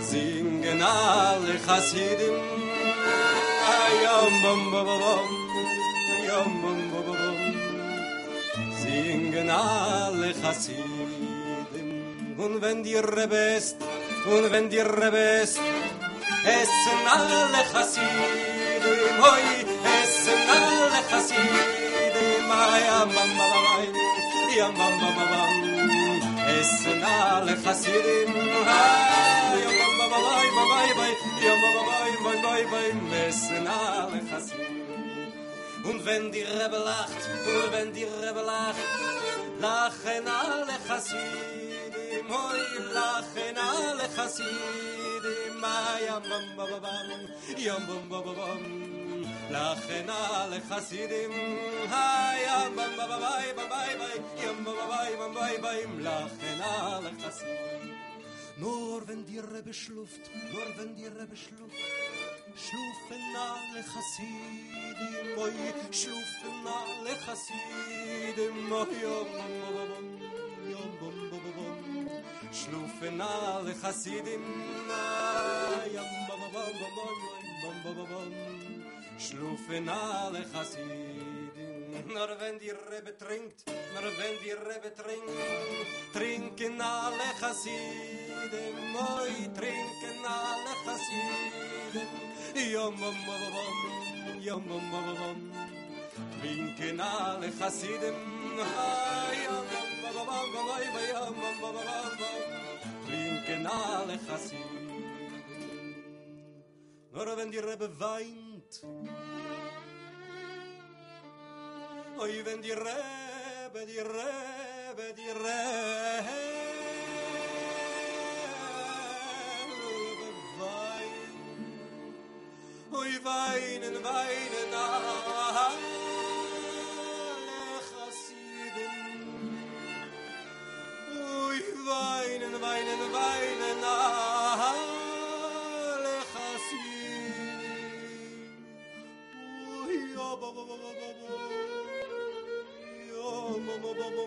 singen alle Chassiden, oi yom bom bom bom, bom bom bom, singen alle Chassidim. Und wenn dir rebest, und wenn dir rebest, essen alle Chassidim, hoi, essen alle Chassidim, ay, amam, amam, amam, amam, amam, essen alle Chassidim, wenn die Rebbe lacht, und wenn die Rebbe lacht, lachen alle Chassidim, hoi, lachen alle Chassidim, ayam bam bam bam, yam bam bam bam, lachen alle Chassidim, ayam bam bam bam bam bam, yam bam bam bam bam, lachen alle Chassidim. Nur wenn die Rebbe schluft, nur wenn die Rebbe schluft, شوفنا لخسيدي موي شوفنا لخسيدي موي يوم بوم يوم بوم بوم بوم شوفنا لخسيدي يوم بوم بوم بوم بوم بوم بوم بوم شوفنا لخسيدي Nur wenn die Rebbe trinkt, nur wenn die Rebbe trinkt, trinken alle Chassiden, moi, trinken alle Chassiden. Yom, bom, bom, bom, yom, trinken alle. Ah, Yom, bom, bom, bom, yom, trinken alle Chassiden. Nur wenn die Rebbe weint, Oi, wenn die Rebe, die Rebe, die Rebe weint. Oi, weinen, weinen alle Chassiden. Oi, weinen, weinen, weinen alle ba, ba, ba.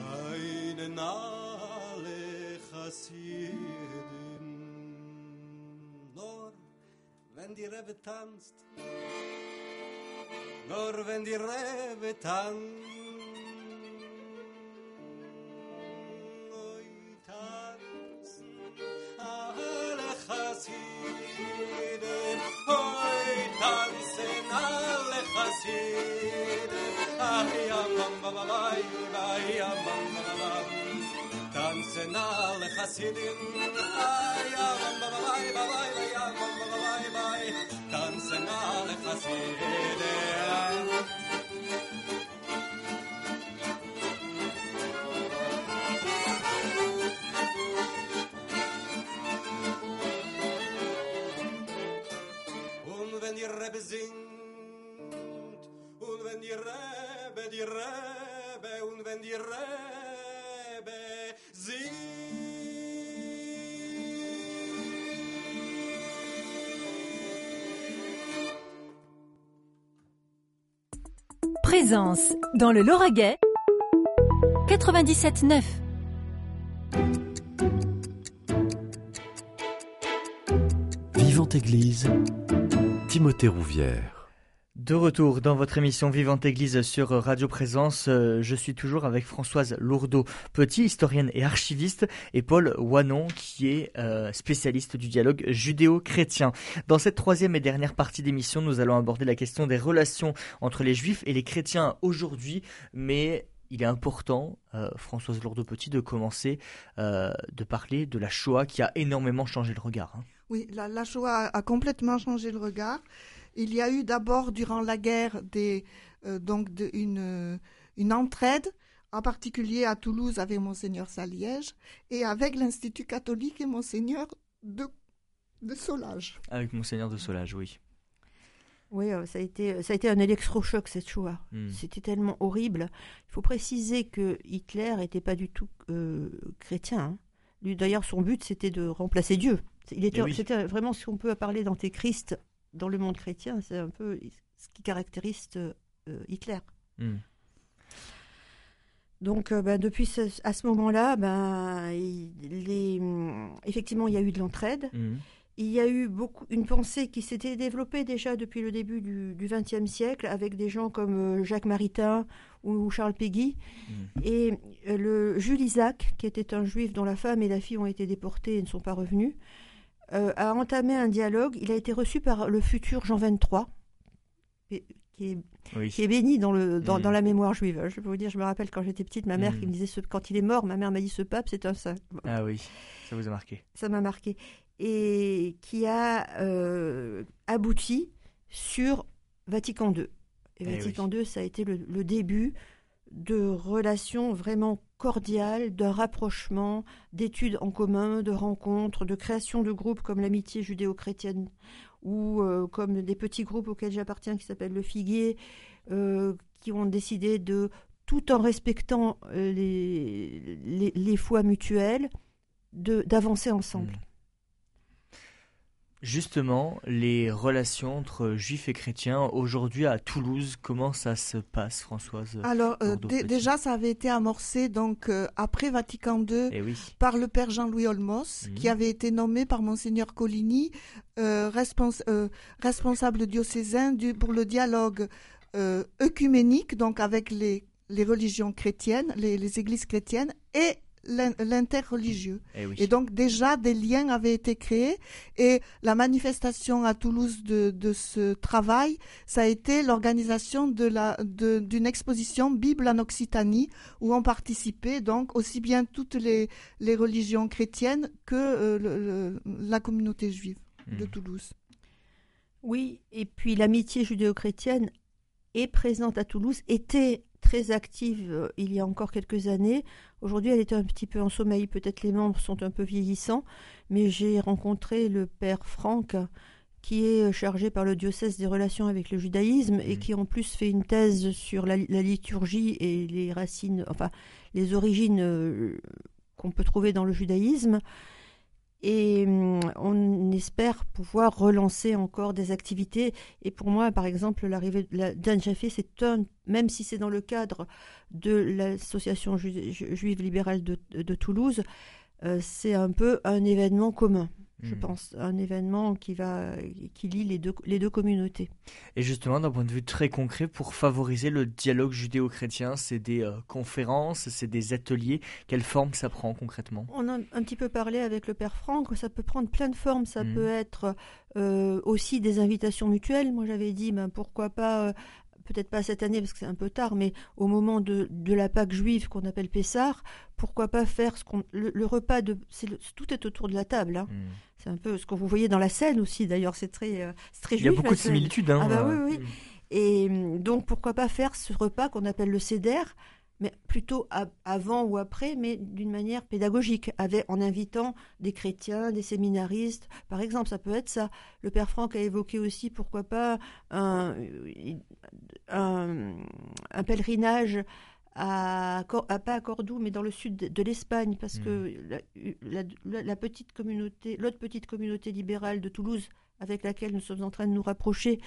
Weinen alle Chassidim. Nur wenn die Rebbe tanzt, nur wenn die Rebbe tanzt, سيدن يا رم باباي باباي يا رم باباي باي تنسنا على خسيدن Und wenn die Rebbe singt, und wenn die Rebbe, die Rebbe, und wenn die Rebbe Présence dans le Lauragais 97.9. Vivante Église, Timothée Rouvière. De retour dans votre émission Vivante Église sur Radio Présence, euh, je suis toujours avec Françoise Lourdeau-Petit, historienne et archiviste, et Paul Wanon, qui est euh, spécialiste du dialogue judéo-chrétien. Dans cette troisième et dernière partie d'émission, nous allons aborder la question des relations entre les juifs et les chrétiens aujourd'hui, mais il est important, euh, Françoise Lourdeau-Petit, de commencer de parler de la Shoah qui a énormément changé le regard. hein. Oui, la Shoah a complètement changé le regard. Il y a eu d'abord, durant la guerre, des, euh, donc de- une, euh, une entraide, en particulier à Toulouse avec Monseigneur Saliège et avec l'Institut catholique et Monseigneur de, de Solage. Avec Monseigneur de Solage, oui. Oui, euh, ça a été, ça a été un électrochoc cette Shoah. Hmm. C'était tellement horrible. Il faut préciser que Hitler n'était pas du tout euh, chrétien. hein. Lui, D'ailleurs, son but, c'était de remplacer Dieu. Il était, Eh oui. C'était vraiment ce qu'on peut appeler d'antéchrist dans le monde chrétien. C'est un peu ce qui caractérise euh, Hitler. Hmm. Donc, euh, ben, depuis ce- à ce moment-là, ben, il- les, hum, effectivement, il y a eu de l'entraide. Hmm. Il y a eu beaucoup une pensée qui s'était développée déjà depuis le début du XXe siècle avec des gens comme euh, Jacques Maritain ou Charles Péguy. Et le Jules Isaac, qui était un juif dont la femme et la fille ont été déportées et ne sont pas revenus, euh, a entamé un dialogue. Il a été reçu par le futur Jean XXIII, qui est Oui. qui est béni dans, le, dans, Mm. dans la mémoire juive. Je peux vous dire, je me rappelle quand j'étais petite, ma mère Mm. qui me disait, ce- quand il est mort, ma mère m'a dit, ce pape, c'est un saint. Ah oui, ça vous a marqué. Ça m'a marqué. Et qui a euh, abouti sur Vatican II. Et Eh Vatican II, ça a été le, le début de relations vraiment cordiales, d'un rapprochement, d'études en commun, de rencontres, de création de groupes comme l'amitié judéo-chrétienne ou euh, comme des petits groupes auxquels j'appartiens qui s'appellent le Figuier, euh, qui ont décidé de, tout en respectant euh, les, les, les foi mutuelles, d'avancer ensemble. Mm. Justement, les relations entre juifs et chrétiens aujourd'hui à Toulouse, comment ça se passe, Françoise Alors euh, déjà, ça avait été amorcé donc euh, après Vatican II eh par le père Jean-Louis Olmos, qui mhm. avait été nommé par monseigneur Coligny euh, responsable diocésain du, pour le dialogue œcuménique, donc avec les, les religions chrétiennes, les, les églises chrétiennes et l'interreligieux. Eh et, donc déjà des liens avaient été créés et la manifestation à Toulouse de, de ce travail, ça a été l'organisation de la d'une exposition Bible en Occitanie où ont participé donc aussi bien toutes les, les religions chrétiennes que euh, la communauté juive de hmm. Toulouse. Oui, et puis l'amitié judéo-chrétienne est présente à Toulouse, était très active euh, il y a encore quelques années. Aujourd'hui, elle est un petit peu en sommeil. Peut-être les membres sont un peu vieillissants, mais j'ai rencontré le père Franck, qui est chargé par le diocèse des relations avec le judaïsme et mmh. qui en plus fait une thèse sur la, liturgie et les racines, enfin les origines euh, qu'on peut trouver dans le judaïsme. Et hum, on espère pouvoir relancer encore des activités. Et pour moi, par exemple, l'arrivée d'Anne Jaffé, c'est un, même si c'est dans le cadre de l'association juive libérale de Toulouse, euh, c'est un peu un événement commun je hmm. pense, un événement qui va qui lie les deux, les deux communautés. Et justement, d'un point de vue très concret, pour favoriser le dialogue judéo-chrétien, c'est des euh, conférences, c'est des ateliers. Quelle forme ça prend concrètement? On a un petit peu parlé avec le père Franck, ça peut prendre plein de formes. Ça hmm. peut être euh, aussi des invitations mutuelles. Moi, j'avais dit, ben, pourquoi pas peut-être pas cette année parce que c'est un peu tard, mais au moment de, de la Pâque juive qu'on appelle Pessar, pourquoi pas faire ce qu'on le, repas de tout est autour de la table. Hein. Hmm. C'est un peu ce que vous voyez dans la scène aussi. D'ailleurs, c'est très euh, très Il y a beaucoup de similitudes. Hein, ah bah oui oui. Hmm. Et donc pourquoi pas faire ce repas qu'on appelle le céder mais plutôt avant ou après, mais d'une manière pédagogique, avec, en invitant des chrétiens, des séminaristes, par exemple, ça peut être ça. Le père Franck a évoqué aussi, pourquoi pas, un, un, pèlerinage à, pas à Cordoue, mais dans le sud de, l'Espagne, parce que hmm. la, petite communauté, l'autre petite communauté libérale de Toulouse, avec laquelle nous sommes en train de nous rapprocher,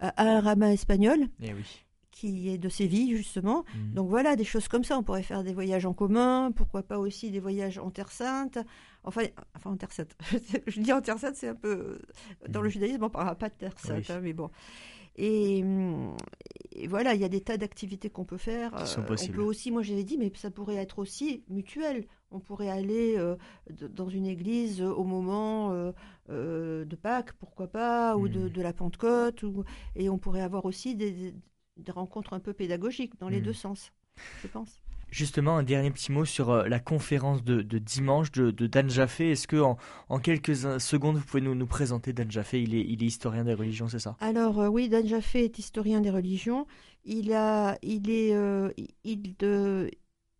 a un rabbin espagnol. Eh oui qui est de Séville justement. Mhm. Donc voilà, des choses comme ça. On pourrait faire des voyages en commun, pourquoi pas aussi des voyages en Terre Sainte. Enfin, enfin en Terre Sainte. Je dis en Terre Sainte, c'est un peu dans le mhm. judaïsme, on ne parlera pas de Terre Sainte, hein, mais bon. Et, voilà, il y a des tas d'activités qu'on peut faire. Qui sont possibles. On peut aussi, moi j'avais dit, mais ça pourrait être aussi mutuel. On pourrait aller euh, dans une église au moment euh, euh, de Pâques, pourquoi pas, ou de, de, la Pentecôte, ou, et on pourrait avoir aussi des, des rencontres un peu pédagogiques dans les hmm. deux sens, je pense. Justement, un dernier petit mot sur euh, la conférence de, dimanche de, Dan Jaffé. Est-ce que en, quelques secondes, vous pouvez nous, nous présenter Dan Jaffé? Il est, il est historien des religions, c'est ça? Alors euh, oui, Dan Jaffé est historien des religions. Il, a, il est, euh, il, de,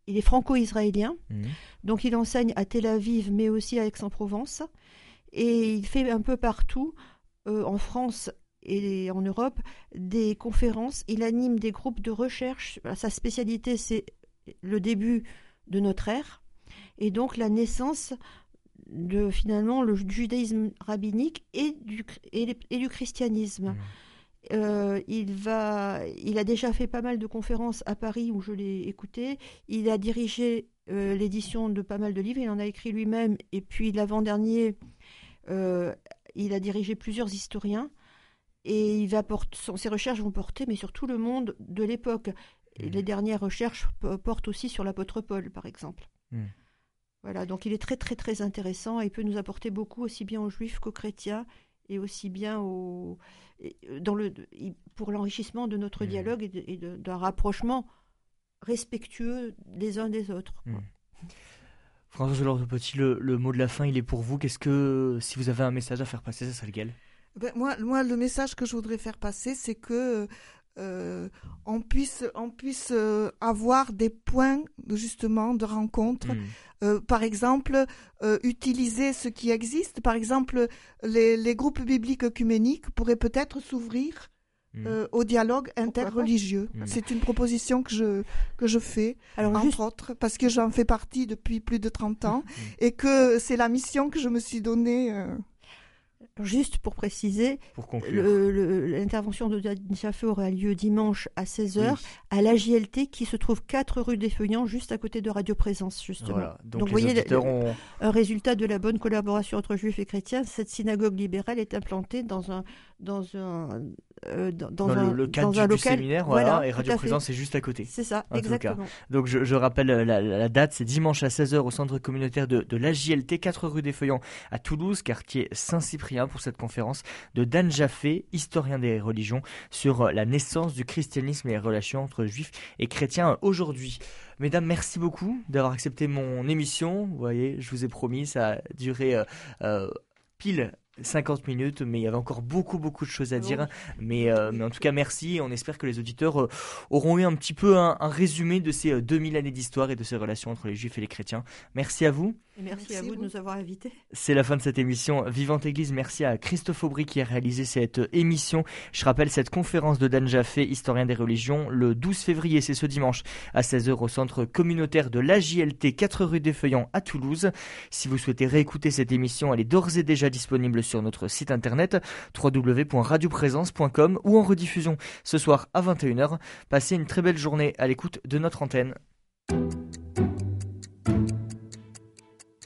il est franco-israélien. Hmm. Donc il enseigne à Tel Aviv, mais aussi à Aix-en-Provence. Et il fait un peu partout, en France et en Europe des conférences. Il anime des groupes de recherche. Sa spécialité, c'est le début de notre ère et donc la naissance de finalement le judaïsme rabbinique et du, et, du christianisme. Mmh. Euh, il, va, il a déjà fait pas mal de conférences à Paris où je l'ai écouté. Il a dirigé euh, l'édition de pas mal de livres. Il en a écrit lui-même. Et puis l'avant-dernier, euh, il a dirigé plusieurs historiens et il va porter, ses recherches vont porter, mais sur tout le monde de l'époque. Mmh. Les dernières recherches portent aussi sur l'apôtre Paul, par exemple. Mmh. Voilà, donc il est très très très intéressant et il peut nous apporter beaucoup aussi bien aux juifs qu'aux chrétiens et aussi bien au, dans le, pour l'enrichissement de notre mmh. dialogue et d'un rapprochement respectueux des uns des autres. François Petit, le, le, mot de la fin, il est pour vous. Qu'est-ce que, si vous avez un message à faire passer, ça serait lequel? Ben, moi, moi, le message que je voudrais faire passer, c'est que euh, on puisse, on puisse euh, avoir des points justement de rencontre. Hmm. Euh, par exemple, utiliser ce qui existe. Par exemple, les, les groupes bibliques œcuméniques pourraient peut-être s'ouvrir hmm. au dialogue interreligieux. Hmm. C'est une proposition que je, que je fais, Alors, entre autres, parce que j'en fais partie depuis plus de 30 ans et que c'est la mission que je me suis donnée Juste pour préciser, l'intervention de Dan Chaffé aura lieu dimanche à 16h Oui. à la JLT qui se trouve 4 rue des Feuillants, juste à côté de Radio Présence, justement. Voilà. Donc, Donc, les voyez, ont... Un résultat de la bonne collaboration entre juifs et chrétiens, cette synagogue libérale est implantée dans un, dans un, euh, dans, dans dans un, le, le cadre dans du, un du local. séminaire, voilà, et Radio. Présence est juste à côté. C'est ça, en tout cas. exactement. Donc je, je rappelle euh, la, date, c'est dimanche à 16h au centre communautaire de, de l'AJLT, 4 rue des Feuillants à Toulouse, quartier Saint-Cyprien pour cette conférence de Dan Jaffé, historien des religions, sur euh, la naissance du christianisme et les relations entre juifs et chrétiens aujourd'hui. Mesdames, merci beaucoup d'avoir accepté mon émission. Vous voyez, je vous ai promis, ça a duré euh, euh, pile 50 minutes, mais il y avait encore beaucoup, beaucoup de choses à dire. Mais, euh, mais en tout cas, merci. On espère que les auditeurs euh, auront eu un petit peu un, un résumé de ces euh, 2000 années d'histoire et de ces relations entre les juifs et les chrétiens. Merci à vous. Merci, Merci à vous de nous avoir invités. C'est la fin de cette émission Vivante Église. Merci à Christophe Aubry qui a réalisé cette émission. Je rappelle cette conférence de Dan Jaffé, historien des religions, le 12 février, c'est ce dimanche, à 16h au centre communautaire de l'AJLT, 4 rue des Feuillants à Toulouse. Si vous souhaitez réécouter cette émission, elle est d'ores et déjà disponible sur notre site internet www.radioprésence.com ou en rediffusion ce soir à 21h. Passez une très belle journée à l'écoute de notre antenne.